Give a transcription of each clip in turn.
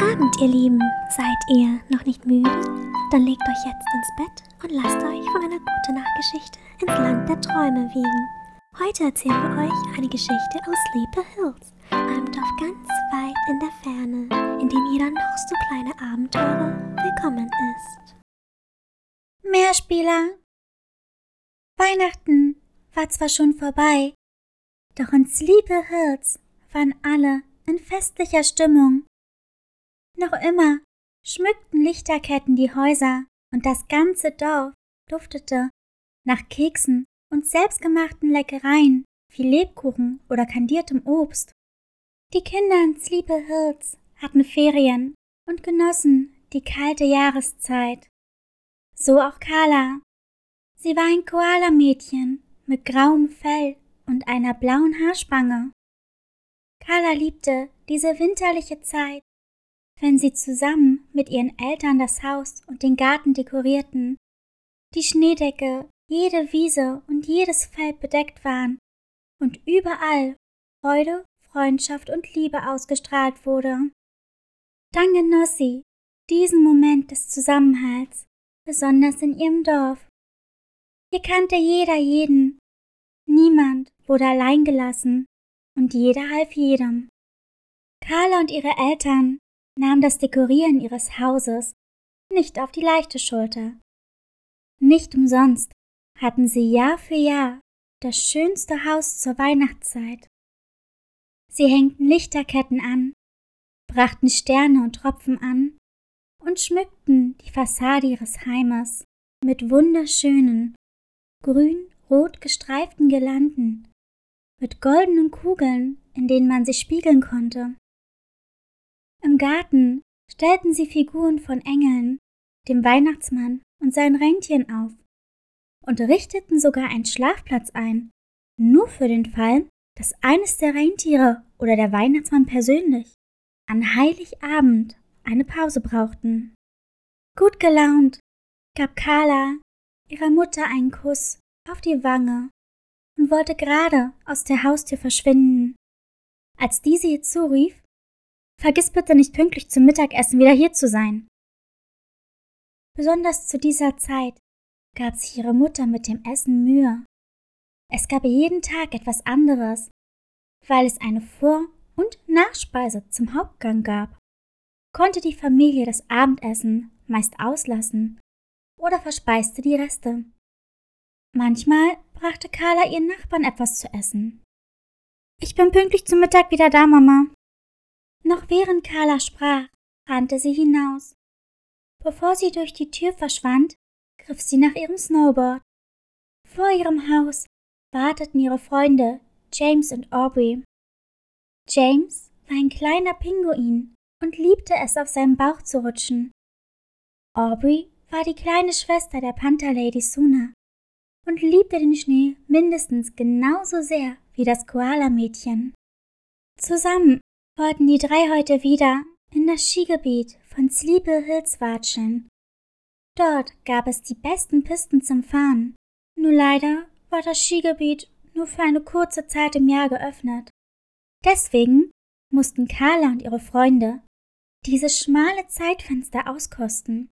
Abend, ihr Lieben. Seid ihr noch nicht müde? Dann legt euch jetzt ins Bett und lasst euch von einer guten Nachtgeschichte ins Land der Träume wiegen. Heute erzählen wir euch eine Geschichte aus Sleepy Hills, einem Dorf ganz weit in der Ferne, in dem jeder noch so kleine Abenteurer willkommen ist. Mehrspieler. Weihnachten war zwar schon vorbei, doch in Sleepy Hills waren alle in festlicher Stimmung. Noch immer schmückten Lichterketten die Häuser und das ganze Dorf duftete nach Keksen und selbstgemachten Leckereien wie Lebkuchen oder kandiertem Obst. Die Kinder in Sleepy Hills hatten Ferien und genossen die kalte Jahreszeit. So auch Carla. Sie war ein Koala-Mädchen mit grauem Fell und einer blauen Haarspange. Carla liebte diese winterliche Zeit, wenn sie zusammen mit ihren Eltern das Haus und den Garten dekorierten, die Schneedecke, jede Wiese und jedes Feld bedeckt waren und überall Freude, Freundschaft und Liebe ausgestrahlt wurde. Dann genoss sie diesen Moment des Zusammenhalts, besonders in ihrem Dorf. Hier kannte jeder jeden. Niemand wurde allein gelassen und jeder half jedem. Carla und ihre Eltern nahmen das Dekorieren ihres Hauses nicht auf die leichte Schulter. Nicht umsonst hatten sie Jahr für Jahr das schönste Haus zur Weihnachtszeit. Sie hängten Lichterketten an, brachten Sterne und Tropfen an und schmückten die Fassade ihres Heimes mit wunderschönen, grün-rot gestreiften Girlanden, mit goldenen Kugeln, in denen man sich spiegeln konnte. Im Garten stellten sie Figuren von Engeln, dem Weihnachtsmann und seinen Rentieren auf und richteten sogar einen Schlafplatz ein, nur für den Fall, dass eines der Rentiere oder der Weihnachtsmann persönlich an Heiligabend eine Pause brauchten. Gut gelaunt gab Carla ihrer Mutter einen Kuss auf die Wange und wollte gerade aus der Haustür verschwinden, als diese ihr zurief, Vergiss bitte nicht pünktlich zum Mittagessen wieder hier zu sein. Besonders zu dieser Zeit gab sich ihre Mutter mit dem Essen Mühe. Es gab jeden Tag etwas anderes, weil es eine Vor- und Nachspeise zum Hauptgang gab. Konnte die Familie das Abendessen meist auslassen oder verspeiste die Reste. Manchmal brachte Carla ihren Nachbarn etwas zu essen. Ich bin pünktlich zum Mittag wieder da, Mama, noch während Carla sprach, rannte sie hinaus. Bevor sie durch die Tür verschwand, griff sie nach ihrem Snowboard. Vor ihrem Haus warteten ihre Freunde James und Aubrey. James war ein kleiner Pinguin und liebte es, auf seinem Bauch zu rutschen. Aubrey war die kleine Schwester der Panther-Lady Suna und liebte den Schnee mindestens genauso sehr wie das Koala-Mädchen. Zusammen wollten die drei heute wieder in das Skigebiet von Sleepy Hills watscheln. Dort gab es die besten Pisten zum Fahren. Nur leider war das Skigebiet nur für eine kurze Zeit im Jahr geöffnet. Deswegen mussten Carla und ihre Freunde dieses schmale Zeitfenster auskosten.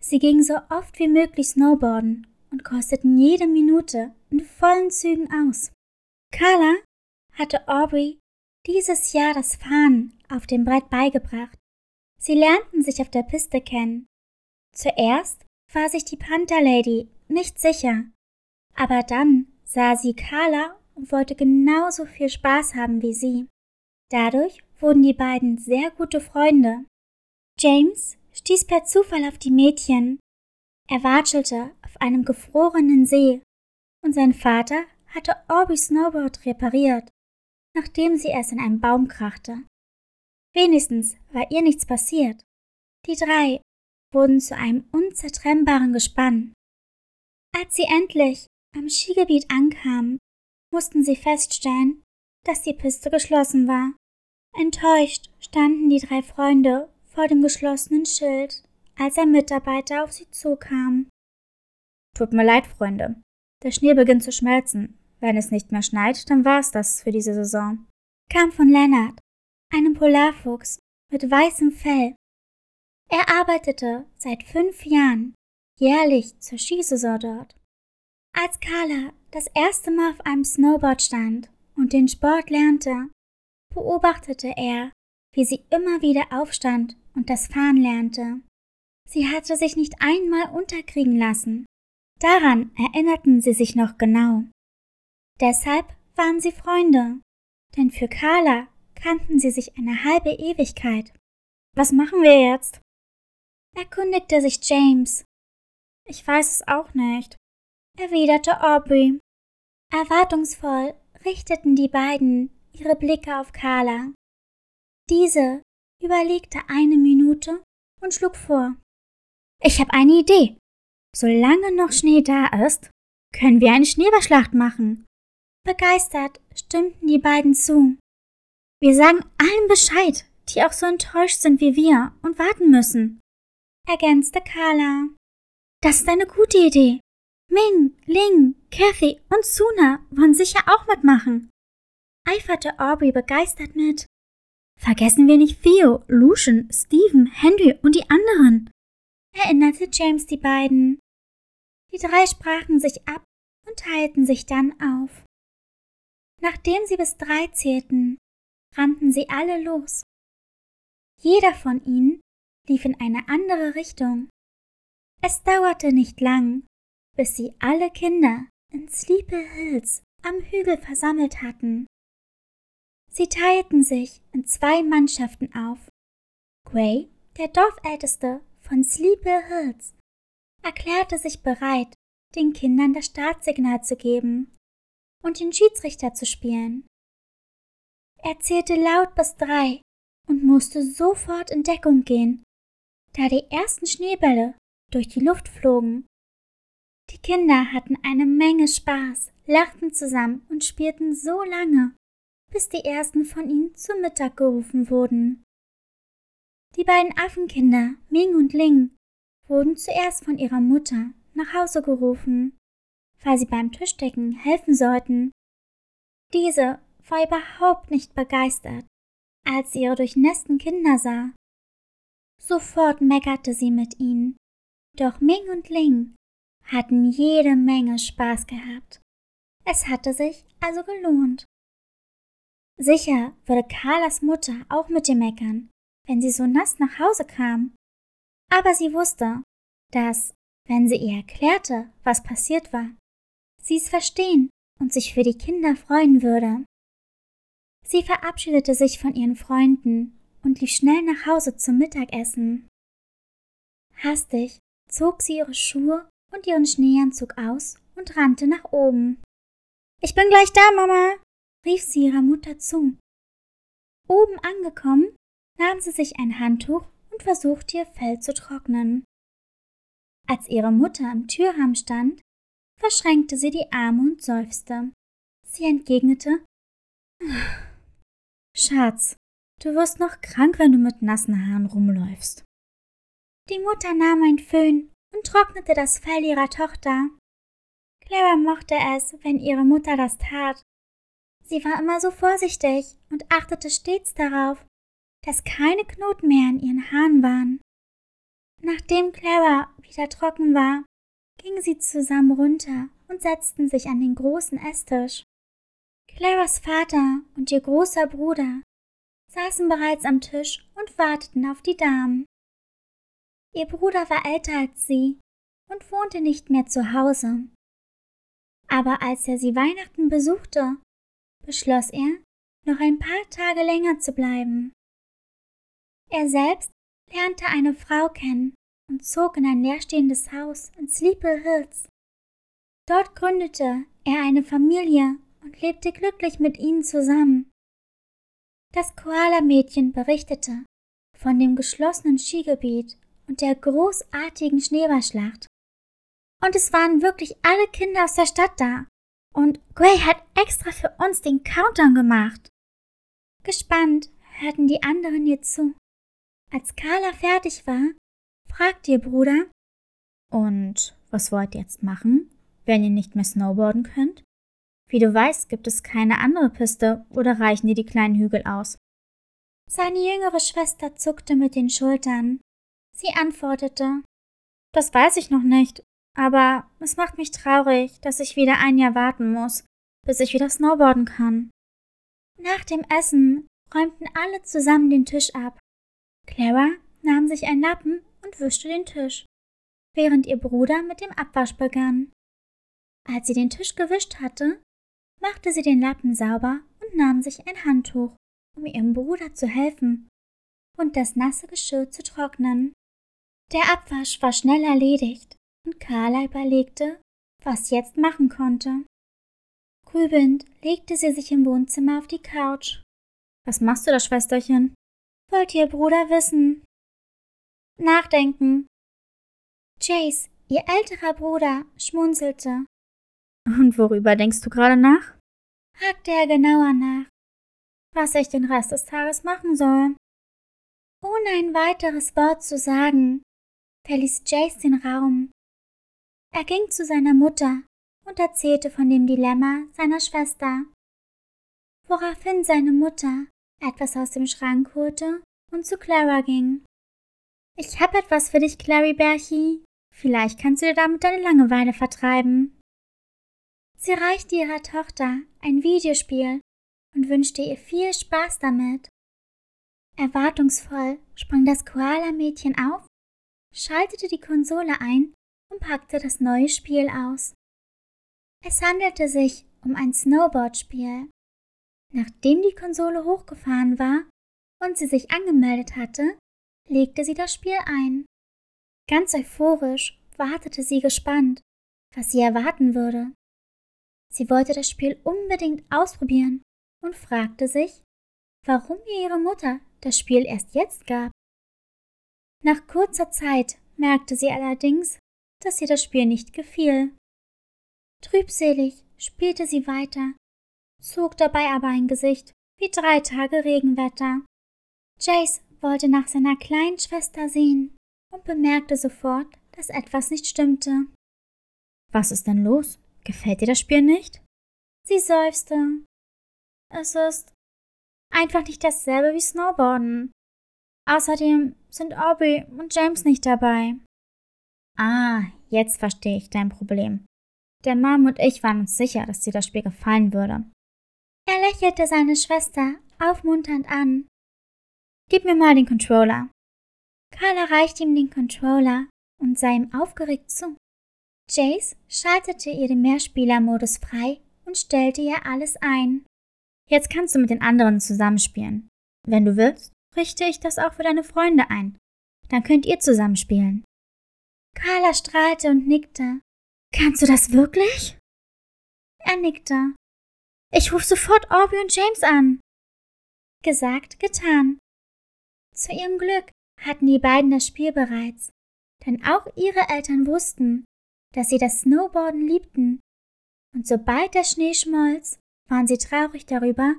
Sie gingen so oft wie möglich Snowboarden und kosteten jede Minute in vollen Zügen aus. Carla hatte Aubrey dieses Jahr das Fahren auf dem Brett beigebracht. Sie lernten sich auf der Piste kennen. Zuerst war sich die Panther Lady nicht sicher, aber dann sah sie Carla und wollte genauso viel Spaß haben wie sie. Dadurch wurden die beiden sehr gute Freunde. James stieß per Zufall auf die Mädchen. Er watschelte auf einem gefrorenen See und sein Vater hatte Aubrey's Snowboard repariert nachdem sie es in einen Baum krachte. Wenigstens war ihr nichts passiert. Die drei wurden zu einem unzertrennbaren Gespann. Als sie endlich am Skigebiet ankamen, mussten sie feststellen, dass die Piste geschlossen war. Enttäuscht standen die drei Freunde vor dem geschlossenen Schild, als ein Mitarbeiter auf sie zukam. Tut mir leid, Freunde. Der Schnee beginnt zu schmelzen. Wenn es nicht mehr schneit, dann war's das für diese Saison. Kam von Lennart, einem Polarfuchs mit weißem Fell. Er arbeitete seit fünf Jahren jährlich zur Skisaison dort. Als Carla das erste Mal auf einem Snowboard stand und den Sport lernte, beobachtete er, wie sie immer wieder aufstand und das Fahren lernte. Sie hatte sich nicht einmal unterkriegen lassen. Daran erinnerten sie sich noch genau. Deshalb waren sie Freunde, denn für Carla kannten sie sich eine halbe Ewigkeit. Was machen wir jetzt? erkundigte sich James. Ich weiß es auch nicht, erwiderte Aubrey. Erwartungsvoll richteten die beiden ihre Blicke auf Carla. Diese überlegte eine Minute und schlug vor. Ich habe eine Idee. Solange noch Schnee da ist, können wir eine Schneeballschlacht machen. Begeistert stimmten die beiden zu. Wir sagen allen Bescheid, die auch so enttäuscht sind wie wir und warten müssen, ergänzte Carla. Das ist eine gute Idee. Ming, Ling, Kathy und Suna wollen sicher auch mitmachen. Eiferte Aubrey begeistert mit. Vergessen wir nicht Theo, Lucian, Stephen, Henry und die anderen, erinnerte James die beiden. Die drei sprachen sich ab und teilten sich dann auf. Nachdem sie bis drei zählten, rannten sie alle los. Jeder von ihnen lief in eine andere Richtung. Es dauerte nicht lang, bis sie alle Kinder in Sleepy Hills am Hügel versammelt hatten. Sie teilten sich in zwei Mannschaften auf. Gray, der Dorfälteste von Sleepy Hills, erklärte sich bereit, den Kindern das Startsignal zu geben und den Schiedsrichter zu spielen. Er zählte laut bis drei und musste sofort in Deckung gehen, da die ersten Schneebälle durch die Luft flogen. Die Kinder hatten eine Menge Spaß, lachten zusammen und spielten so lange, bis die ersten von ihnen zu Mittag gerufen wurden. Die beiden Affenkinder, Ming und Ling, wurden zuerst von ihrer Mutter nach Hause gerufen, weil sie beim Tischdecken helfen sollten. Diese war überhaupt nicht begeistert, als sie ihre durchnässten Kinder sah. Sofort meckerte sie mit ihnen, doch Ming und Ling hatten jede Menge Spaß gehabt. Es hatte sich also gelohnt. Sicher würde Carlas Mutter auch mit ihr meckern, wenn sie so nass nach Hause kam. Aber sie wusste, dass, wenn sie ihr erklärte, was passiert war, sie es verstehen und sich für die Kinder freuen würde. Sie verabschiedete sich von ihren Freunden und lief schnell nach Hause zum Mittagessen. Hastig zog sie ihre Schuhe und ihren Schneeanzug aus und rannte nach oben. Ich bin gleich da, Mama, rief sie ihrer Mutter zu. Oben angekommen, nahm sie sich ein Handtuch und versuchte ihr Fell zu trocknen. Als ihre Mutter am Türrahmen stand, verschränkte sie die Arme und seufzte. Sie entgegnete Schatz, du wirst noch krank, wenn du mit nassen Haaren rumläufst. Die Mutter nahm ein Föhn und trocknete das Fell ihrer Tochter. Clara mochte es, wenn ihre Mutter das tat, Sie war immer so vorsichtig und achtete stets darauf, dass keine Knoten mehr in ihren Haaren waren. Nachdem Clara wieder trocken war, gingen sie zusammen runter und setzten sich an den großen Esstisch. Claras Vater und ihr großer Bruder saßen bereits am Tisch und warteten auf die Damen. Ihr Bruder war älter als sie und wohnte nicht mehr zu Hause. Aber als er sie Weihnachten besuchte, beschloss er, noch ein paar Tage länger zu bleiben. Er selbst lernte eine Frau kennen und zog in ein leerstehendes Haus in Sleepy Hills. Dort gründete er eine Familie und lebte glücklich mit ihnen zusammen. Das Koala-Mädchen berichtete von dem geschlossenen Skigebiet und der großartigen Schneeballschlacht. Und es waren wirklich alle Kinder aus der Stadt da, und Gray hat extra für uns den Countdown gemacht. Gespannt hörten die anderen ihr zu. Als Carla fertig war, fragte ihr Bruder, Und was wollt ihr jetzt machen, wenn ihr nicht mehr snowboarden könnt? Wie du weißt, gibt es keine andere Piste oder reichen dir die kleinen Hügel aus? Seine jüngere Schwester zuckte mit den Schultern. Sie antwortete Das weiß ich noch nicht, aber es macht mich traurig, dass ich wieder ein Jahr warten muss, bis ich wieder snowboarden kann. Nach dem Essen räumten alle zusammen den Tisch ab. Clara nahm sich einen Lappen und wischte den Tisch, während ihr Bruder mit dem Abwasch begann. Als sie den Tisch gewischt hatte, machte sie den Lappen sauber und nahm sich ein Handtuch, um ihrem Bruder zu helfen und das nasse Geschirr zu trocknen. Der Abwasch war schnell erledigt und Carla überlegte, was sie jetzt machen konnte. Grübelnd legte sie sich im Wohnzimmer auf die Couch. Was machst du da, Schwesterchen? wollte ihr Bruder wissen. Nachdenken. Jace, ihr älterer Bruder, schmunzelte. Und worüber denkst du gerade nach? hakte er genauer nach. Was ich den Rest des Tages machen soll. Ohne ein weiteres Wort zu sagen, verließ Jace den Raum. Er ging zu seiner Mutter und erzählte von dem Dilemma seiner Schwester, woraufhin seine Mutter etwas aus dem Schrank holte und zu Clara ging. Ich hab etwas für dich, Clary Berchi. Vielleicht kannst du dir damit deine Langeweile vertreiben. Sie reichte ihrer Tochter ein Videospiel und wünschte ihr viel Spaß damit. Erwartungsvoll sprang das Koala-Mädchen auf, schaltete die Konsole ein und packte das neue Spiel aus. Es handelte sich um ein Snowboard-Spiel. Nachdem die Konsole hochgefahren war und sie sich angemeldet hatte, legte sie das Spiel ein. Ganz euphorisch wartete sie gespannt, was sie erwarten würde. Sie wollte das Spiel unbedingt ausprobieren und fragte sich, warum ihr ihre Mutter das Spiel erst jetzt gab. Nach kurzer Zeit merkte sie allerdings, dass ihr das Spiel nicht gefiel. Trübselig spielte sie weiter, zog dabei aber ein Gesicht wie drei Tage Regenwetter. Jace wollte nach seiner kleinen Schwester sehen und bemerkte sofort, dass etwas nicht stimmte. Was ist denn los? Gefällt dir das Spiel nicht? Sie seufzte. Es ist einfach nicht dasselbe wie Snowboarden. Außerdem sind Aubrey und James nicht dabei. Ah, jetzt verstehe ich dein Problem. Der Mom und ich waren uns sicher, dass dir das Spiel gefallen würde. Er lächelte seine Schwester aufmunternd an. Gib mir mal den Controller. Carla reichte ihm den Controller und sah ihm aufgeregt zu. Jace schaltete ihr den Mehrspielermodus frei und stellte ihr alles ein. Jetzt kannst du mit den anderen zusammenspielen. Wenn du willst, richte ich das auch für deine Freunde ein. Dann könnt ihr zusammenspielen. Carla strahlte und nickte. Kannst du das wirklich? Er nickte. Ich ruf sofort Aubrey und James an. Gesagt, getan. Zu ihrem Glück hatten die beiden das Spiel bereits, denn auch ihre Eltern wussten, dass sie das Snowboarden liebten. Und sobald der Schnee schmolz, waren sie traurig darüber,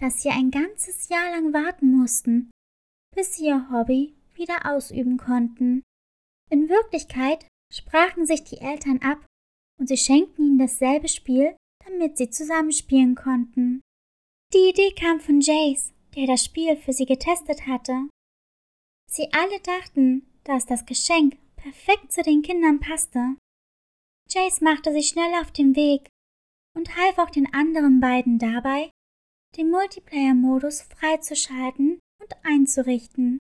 dass sie ein ganzes Jahr lang warten mussten, bis sie ihr Hobby wieder ausüben konnten. In Wirklichkeit sprachen sich die Eltern ab und sie schenkten ihnen dasselbe Spiel, damit sie zusammenspielen konnten. Die Idee kam von Jace, der das Spiel für sie getestet hatte. Sie alle dachten, dass das Geschenk perfekt zu den Kindern passte. Jace machte sich schnell auf den Weg und half auch den anderen beiden dabei, den Multiplayer-Modus freizuschalten und einzurichten.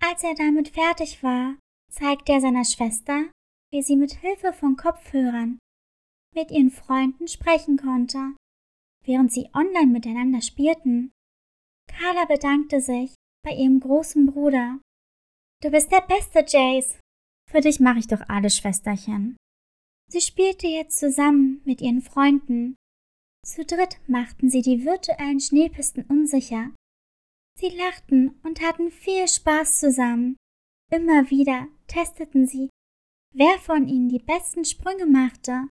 Als er damit fertig war, zeigte er seiner Schwester, wie sie mit Hilfe von Kopfhörern mit ihren Freunden sprechen konnte, während sie online miteinander spielten. Carla bedankte sich bei ihrem großen Bruder. Du bist der beste, Jace. Für dich mache ich doch alles, Schwesterchen. Sie spielte jetzt zusammen mit ihren Freunden. Zu dritt machten sie die virtuellen Schneepisten unsicher. Sie lachten und hatten viel Spaß zusammen. Immer wieder testeten sie, wer von ihnen die besten Sprünge machte,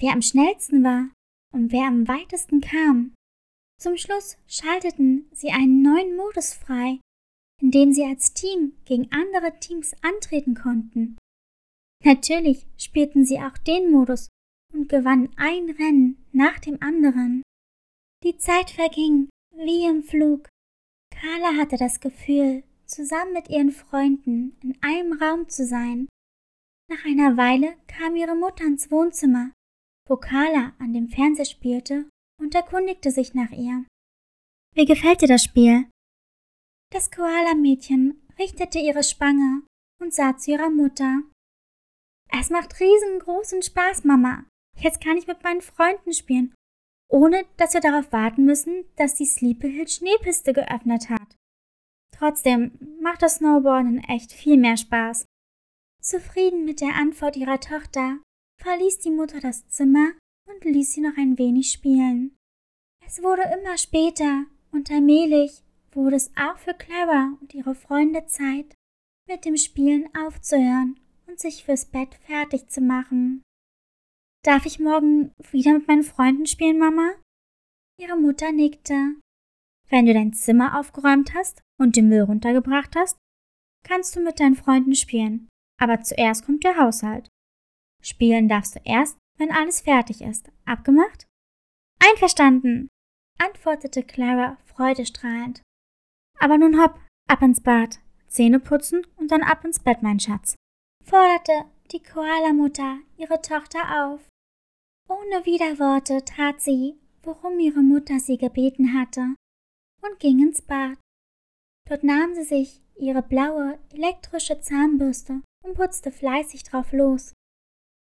wer am schnellsten war und wer am weitesten kam. Zum Schluss schalteten sie einen neuen Modus frei, in dem sie als Team gegen andere Teams antreten konnten. Natürlich spielten sie auch den Modus und gewannen ein Rennen nach dem anderen. Die Zeit verging wie im Flug. Carla hatte das Gefühl, zusammen mit ihren Freunden in einem Raum zu sein. Nach einer Weile kam ihre Mutter ins Wohnzimmer, wo Carla an dem Fernseher spielte und erkundigte sich nach ihr. Wie gefällt dir das Spiel? Das Koala-Mädchen richtete ihre Spange und sah zu ihrer Mutter. Es macht riesengroßen Spaß, Mama. Jetzt kann ich mit meinen Freunden spielen, ohne dass wir darauf warten müssen, dass die Sleepy Hill Schneepiste geöffnet hat. Trotzdem macht das Snowboarden echt viel mehr Spaß. Zufrieden mit der Antwort ihrer Tochter verließ die Mutter das Zimmer und ließ sie noch ein wenig spielen. Es wurde immer später und allmählich wurde es auch für Clara und ihre Freunde Zeit, mit dem Spielen aufzuhören und sich fürs Bett fertig zu machen. Darf ich morgen wieder mit meinen Freunden spielen, Mama? Ihre Mutter nickte. Wenn du dein Zimmer aufgeräumt hast und den Müll runtergebracht hast, kannst du mit deinen Freunden spielen. Aber zuerst kommt der Haushalt. Spielen darfst du erst, wenn alles fertig ist. Abgemacht? Einverstanden, antwortete Clara freudestrahlend. Aber nun hopp, ab ins Bad, Zähne putzen und dann ab ins Bett, mein Schatz, forderte die Koala-Mutter ihre Tochter auf. Ohne Widerworte tat sie, worum ihre Mutter sie gebeten hatte, und ging ins Bad. Dort nahm sie sich ihre blaue elektrische Zahnbürste und putzte fleißig drauf los.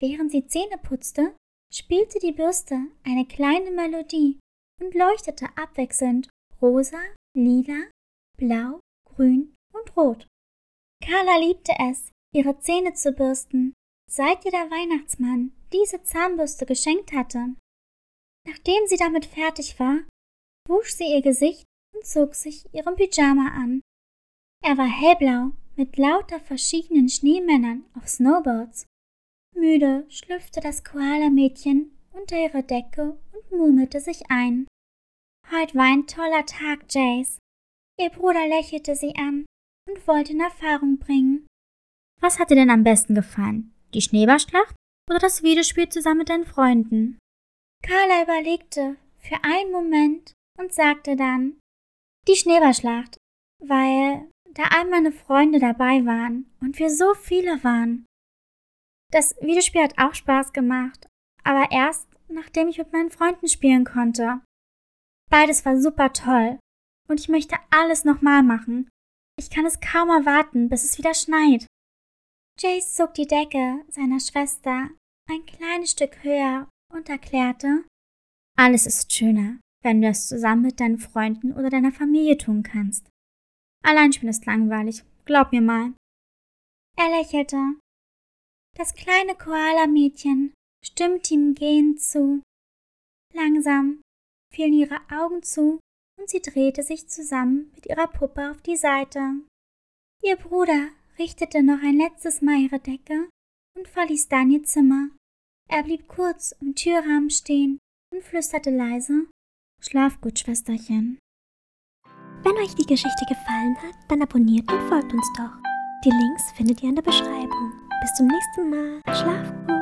Während sie Zähne putzte, spielte die Bürste eine kleine Melodie und leuchtete abwechselnd rosa, lila, blau, grün und rot. Carla liebte es, ihre Zähne zu bürsten, seit ihr der Weihnachtsmann diese Zahnbürste geschenkt hatte. Nachdem sie damit fertig war, wusch sie ihr Gesicht und zog sich ihren Pyjama an. Er war hellblau mit lauter verschiedenen Schneemännern auf Snowboards. Müde schlüpfte das Koala-Mädchen unter ihre Decke und murmelte sich ein. Heute war ein toller Tag, Jace. Ihr Bruder lächelte sie an und wollte in Erfahrung bringen. Was hat dir denn am besten gefallen? Die Schneeballschlacht oder das Videospiel zusammen mit deinen Freunden? Carla überlegte für einen Moment und sagte dann die Schneeballschlacht, weil da all meine Freunde dabei waren und wir so viele waren. Das Videospiel hat auch Spaß gemacht, aber erst nachdem ich mit meinen Freunden spielen konnte. Beides war super toll und ich möchte alles nochmal machen. Ich kann es kaum erwarten, bis es wieder schneit. Jace zog die Decke seiner Schwester ein kleines Stück höher und erklärte, alles ist schöner, wenn du es zusammen mit deinen Freunden oder deiner Familie tun kannst. Allein spielen ist langweilig, glaub mir mal. Er lächelte. Das kleine Koala-Mädchen stimmte ihm gehend zu. Langsam fielen ihre Augen zu und sie drehte sich zusammen mit ihrer Puppe auf die Seite. Ihr Bruder richtete noch ein letztes Mal ihre Decke und verließ dann ihr Zimmer. Er blieb kurz im Türrahmen stehen und flüsterte leise Schlaf gut, Schwesterchen. Wenn euch die Geschichte gefallen hat, dann abonniert und folgt uns doch. Die Links findet ihr in der Beschreibung. Bis zum nächsten Mal. Schlaf gut.